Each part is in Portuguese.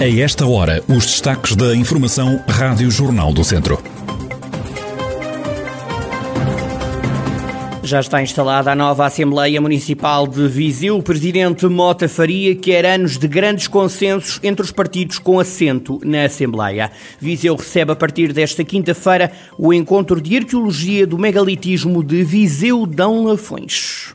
A esta hora, os destaques da Informação Rádio Jornal do Centro. Já está instalada a nova Assembleia Municipal de Viseu. O presidente Mota Faria quer anos de grandes consensos entre os partidos com assento na Assembleia. Viseu recebe a partir desta quinta-feira o encontro de arqueologia do megalitismo de Viseu Dão Lafões.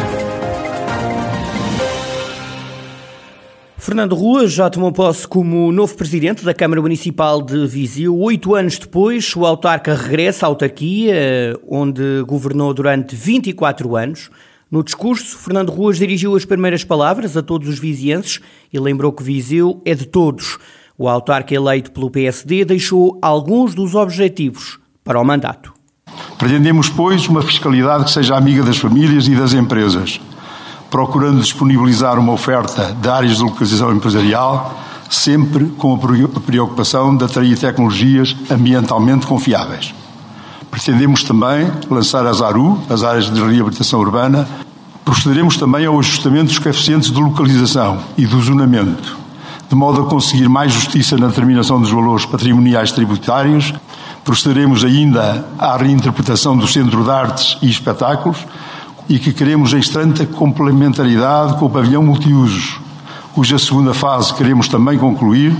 Fernando Rua já tomou posse como novo presidente da Câmara Municipal de Viseu. Oito anos depois, o autarca regressa à autarquia, onde governou durante 24 anos. No discurso, Fernando Ruas dirigiu as primeiras palavras a todos os vizienses e lembrou que Viseu é de todos. O autarca eleito pelo PSD deixou alguns dos objetivos para o mandato. Pretendemos, pois, uma fiscalidade que seja amiga das famílias e das empresas procurando disponibilizar uma oferta de áreas de localização empresarial, sempre com a preocupação de atrair tecnologias ambientalmente confiáveis. Pretendemos também lançar as ARU, as áreas de reabilitação urbana. Procederemos também ao ajustamento dos coeficientes de localização e do zonamento, de modo a conseguir mais justiça na determinação dos valores patrimoniais tributários. Procederemos ainda à reinterpretação do Centro de Artes e Espetáculos, e que queremos em estreita complementaridade com o pavilhão multiusos, cuja segunda fase queremos também concluir,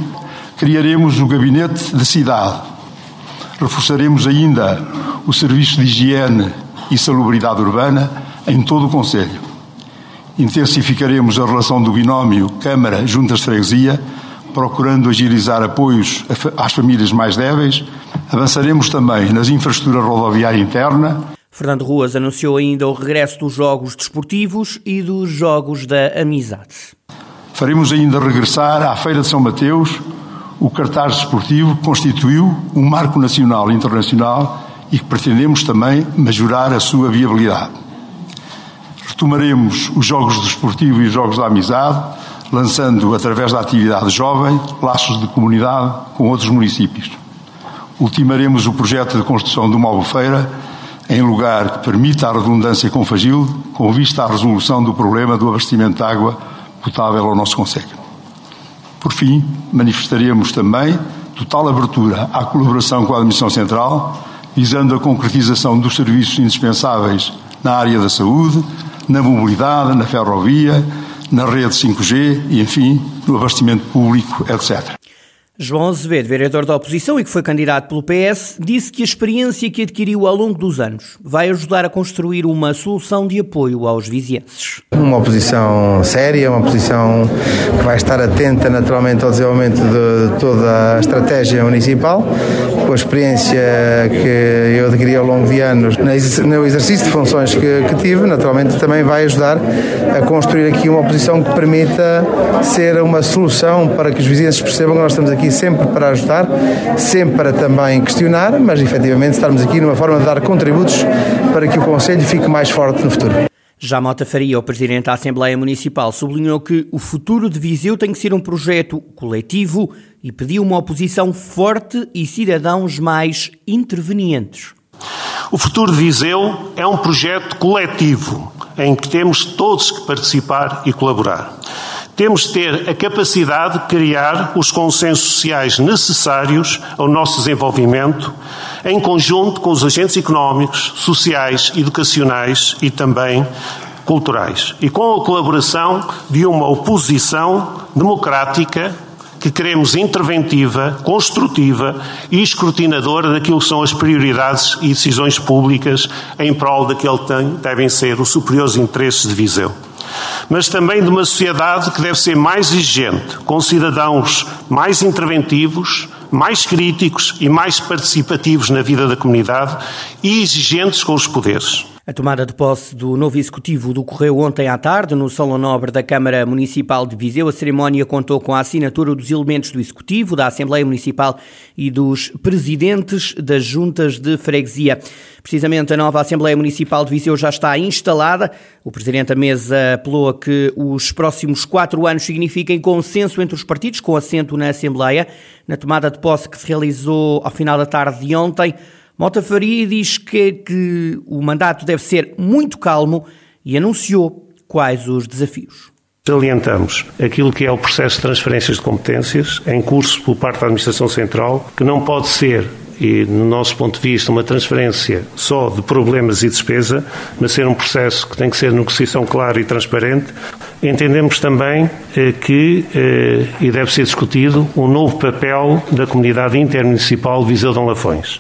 criaremos o gabinete de cidade. Reforçaremos ainda o serviço de higiene e salubridade urbana em todo o Conselho. Intensificaremos a relação do binómio Câmara-Juntas de Freguesia, procurando agilizar apoios às famílias mais débeis. Avançaremos também nas infraestruturas rodoviária interna Fernando Ruas anunciou ainda o regresso dos Jogos Desportivos e dos Jogos da Amizade. Faremos ainda regressar à Feira de São Mateus o cartaz desportivo que constituiu um marco nacional e internacional e que pretendemos também majorar a sua viabilidade. Retomaremos os Jogos Desportivos e os Jogos da Amizade, lançando, através da atividade jovem, laços de comunidade com outros municípios. Ultimaremos o projeto de construção de uma albufeira em lugar que permita a redundância com Fagil, com vista à resolução do problema do abastecimento de água potável ao nosso Conselho. Por fim, manifestaremos também total abertura à colaboração com a Administração Central, visando a concretização dos serviços indispensáveis na área da saúde, na mobilidade, na ferrovia, na rede 5G e, enfim, no abastecimento público, etc. João Azevedo, vereador da oposição e que foi candidato pelo PS, disse que a experiência que adquiriu ao longo dos anos vai ajudar a construir uma solução de apoio aos vizienses. Uma oposição séria, uma oposição que vai estar atenta naturalmente ao desenvolvimento de toda a estratégia municipal, com a experiência que eu adquiri ao longo de anos no exercício de funções que, que tive, naturalmente também vai ajudar a construir aqui uma oposição que permita ser uma solução para que os vizinhos percebam que nós estamos aqui sempre para ajudar, sempre para também questionar, mas efetivamente estarmos aqui numa forma de dar contributos para que o Conselho fique mais forte no futuro. Já Mota Faria, o Presidente da Assembleia Municipal, sublinhou que o futuro de Viseu tem que ser um projeto coletivo e pediu uma oposição forte e cidadãos mais intervenientes. O futuro de Viseu é um projeto coletivo em que temos todos que participar e colaborar. Temos de ter a capacidade de criar os consensos sociais necessários ao nosso desenvolvimento, em conjunto com os agentes económicos, sociais, educacionais e também culturais. E com a colaboração de uma oposição democrática que queremos interventiva, construtiva e escrutinadora daquilo que são as prioridades e decisões públicas em prol daquele que devem ser os superiores interesses de Viseu mas também de uma sociedade que deve ser mais exigente, com cidadãos mais interventivos, mais críticos e mais participativos na vida da comunidade e exigentes com os poderes. A tomada de posse do novo executivo decorreu ontem à tarde no Salão Nobre da Câmara Municipal de Viseu. A cerimónia contou com a assinatura dos elementos do executivo, da Assembleia Municipal e dos presidentes das juntas de freguesia. Precisamente a nova Assembleia Municipal de Viseu já está instalada. O presidente da mesa apelou a que os próximos quatro anos signifiquem consenso entre os partidos, com assento na Assembleia. Na tomada de posse que se realizou ao final da tarde de ontem, Mota Faria diz que, que o mandato deve ser muito calmo e anunciou quais os desafios. Salientamos aquilo que é o processo de transferências de competências em curso por parte da Administração Central, que não pode ser e, no nosso ponto de vista, uma transferência só de problemas e despesa, mas ser um processo que tem que ser negociação clara e transparente. Entendemos também eh, que, eh, e deve ser discutido, um novo papel da comunidade intermunicipal Viseu de Lafões.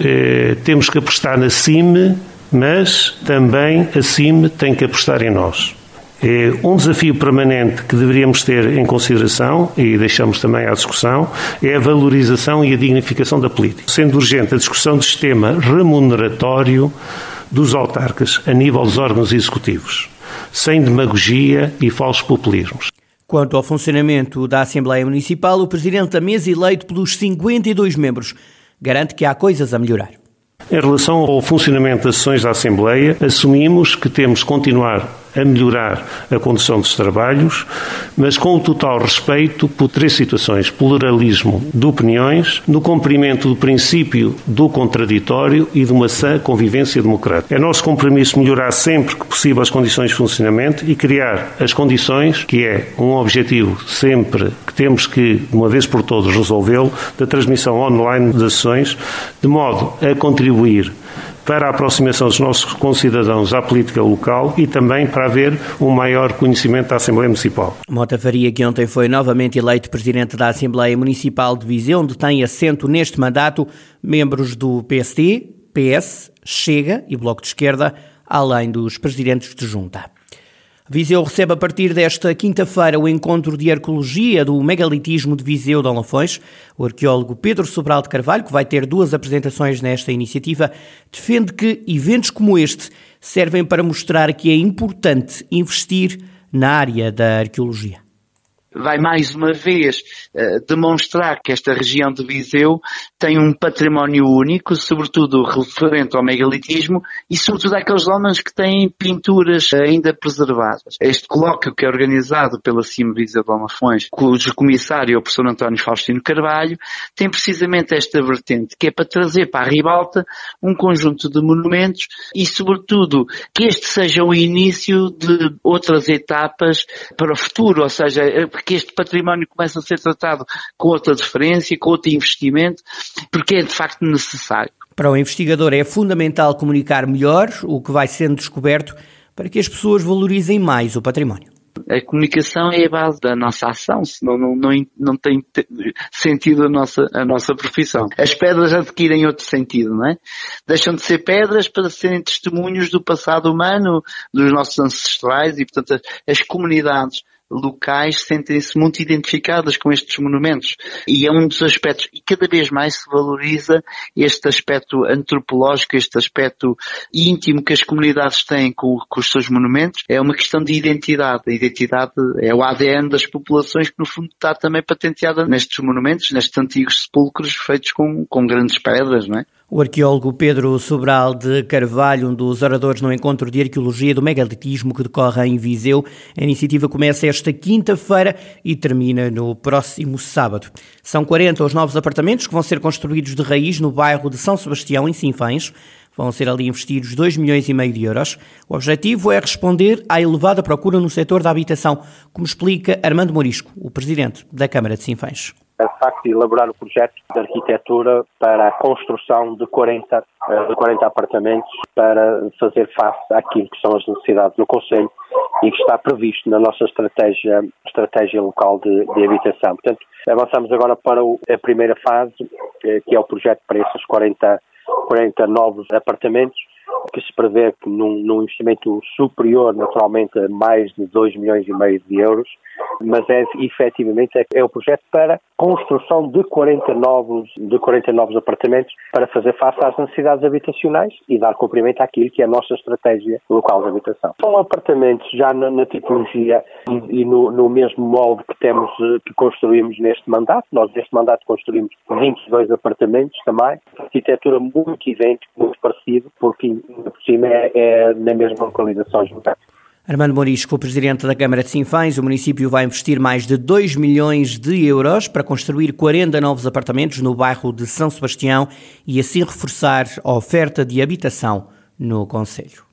Eh, temos que apostar na CIME, mas também a CIME tem que apostar em nós. É um desafio permanente que deveríamos ter em consideração, e deixamos também à discussão, é a valorização e a dignificação da política. Sendo urgente a discussão do sistema remuneratório dos autarcas a nível dos órgãos executivos, sem demagogia e falsos populismos. Quanto ao funcionamento da Assembleia Municipal, o Presidente da Mesa, eleito pelos 52 membros, garante que há coisas a melhorar. Em relação ao funcionamento das sessões da Assembleia, assumimos que temos que continuar a melhorar a condução dos trabalhos, mas com o total respeito por três situações: pluralismo de opiniões, no cumprimento do princípio do contraditório e de uma sã convivência democrática. É nosso compromisso melhorar sempre que possível as condições de funcionamento e criar as condições, que é um objetivo sempre que temos que, de uma vez por todas, resolvê-lo, da transmissão online das sessões, de modo a contribuir para a aproximação dos nossos concidadãos à política local e também para haver um maior conhecimento da Assembleia Municipal. Mota Faria, que ontem foi novamente eleito Presidente da Assembleia Municipal de Viseu, onde tem assento neste mandato membros do PSD, PS, Chega e Bloco de Esquerda, além dos presidentes de junta. Viseu recebe a partir desta quinta-feira o encontro de arqueologia do megalitismo de Viseu de Lafões. O arqueólogo Pedro Sobral de Carvalho, que vai ter duas apresentações nesta iniciativa, defende que eventos como este servem para mostrar que é importante investir na área da arqueologia vai mais uma vez uh, demonstrar que esta região de Viseu tem um património único, sobretudo referente ao megalitismo e sobretudo aqueles homens que têm pinturas ainda preservadas. Este colóquio que é organizado pela CIM Viseu de Almafões, cujo comissário é o professor António Faustino Carvalho, tem precisamente esta vertente, que é para trazer para a ribalta um conjunto de monumentos e sobretudo que este seja o início de outras etapas para o futuro, ou seja, que este património comece a ser tratado com outra diferença, com outro investimento, porque é de facto necessário. Para o investigador é fundamental comunicar melhor o que vai sendo descoberto para que as pessoas valorizem mais o património. A comunicação é a base da nossa ação, senão não, não, não tem sentido a nossa, a nossa profissão. As pedras adquirem outro sentido, não é? Deixam de ser pedras para serem testemunhos do passado humano, dos nossos ancestrais e, portanto, as comunidades locais sentem-se muito identificadas com estes monumentos. E é um dos aspectos, e cada vez mais se valoriza este aspecto antropológico, este aspecto íntimo que as comunidades têm com, com os seus monumentos. É uma questão de identidade. A identidade é o ADN das populações que no fundo está também patenteada nestes monumentos, nestes antigos sepulcros feitos com, com grandes pedras, não é? O arqueólogo Pedro Sobral de Carvalho, um dos oradores no encontro de arqueologia do megalitismo que decorre em Viseu. A iniciativa começa esta quinta-feira e termina no próximo sábado. São 40 os novos apartamentos que vão ser construídos de raiz no bairro de São Sebastião, em Sinfães. Vão ser ali investidos 2 milhões e meio de euros. O objetivo é responder à elevada procura no setor da habitação, como explica Armando Morisco, o presidente da Câmara de Sinfães a facto de elaborar o projeto de arquitetura para a construção de 40, eh, de 40 apartamentos para fazer face àquilo que são as necessidades do Conselho e que está previsto na nossa estratégia, estratégia local de, de habitação. Portanto, avançamos agora para a primeira fase, eh, que é o projeto para esses 40, 40 novos apartamentos que se prevê que num, num investimento superior, naturalmente, a mais de 2 milhões e meio de euros, mas é efetivamente é, é o projeto para construção de 40 novos, de 40 novos apartamentos para fazer face às necessidades habitacionais e dar cumprimento àquilo que é a nossa estratégia local de habitação. São apartamentos já na, na tipologia e, e no, no, mesmo molde que temos, eh, que construímos neste mandato. Nós neste mandato construímos 22 apartamentos também, arquitetura muito idêntica, muito parecida, porque por cima é, é na mesma localização. Armando Morisco, presidente da Câmara de Sinfãs, o município vai investir mais de 2 milhões de euros para construir 40 novos apartamentos no bairro de São Sebastião e assim reforçar a oferta de habitação no Conselho.